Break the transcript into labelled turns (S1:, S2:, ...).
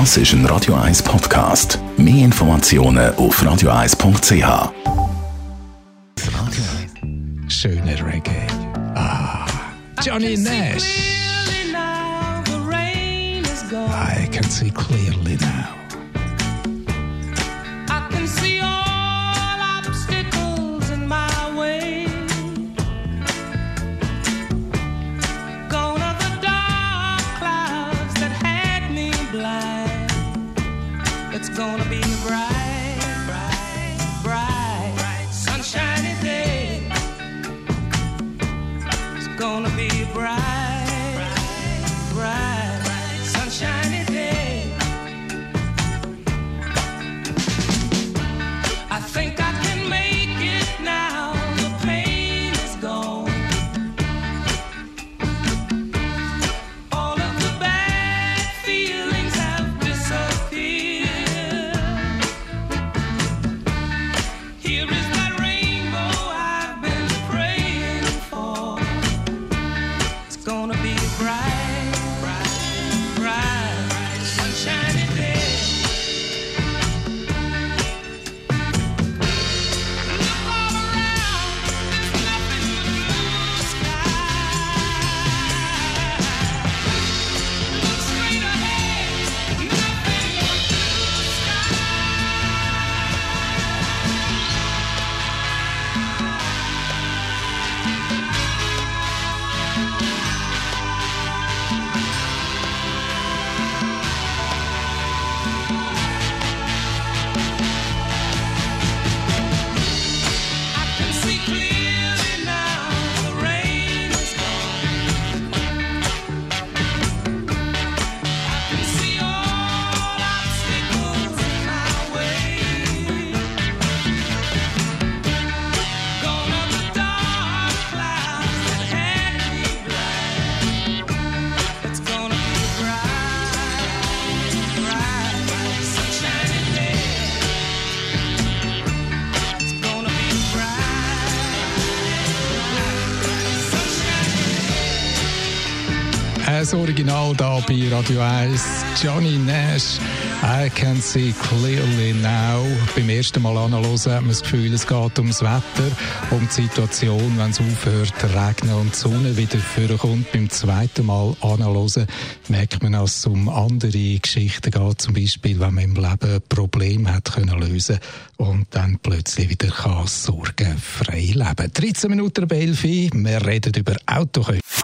S1: Das ist ein Radio 1 Podcast. Mehr Informationen auf radio1.ch.
S2: Radio. Schöner Reggae. Ah, Johnny Nash. I can see clearly now.
S3: Gonna be a bright, bright, bright, sunshiny day. It's gonna be bright,
S2: Das Original da bei Radio 1. Johnny Nash. I can see clearly now. Beim ersten Mal anhören hat man das Gefühl, es geht ums Wetter, um die Situation, wenn es aufhört regnen und die Sonne wieder vorkommt. Beim zweiten Mal anhören merkt man, dass es um andere Geschichten geht. Zum Beispiel, wenn man im Leben Probleme hat können lösen und dann plötzlich wieder kann sorgenfrei leben. 13 Minuten bei 11 Wir reden über Autokäufe.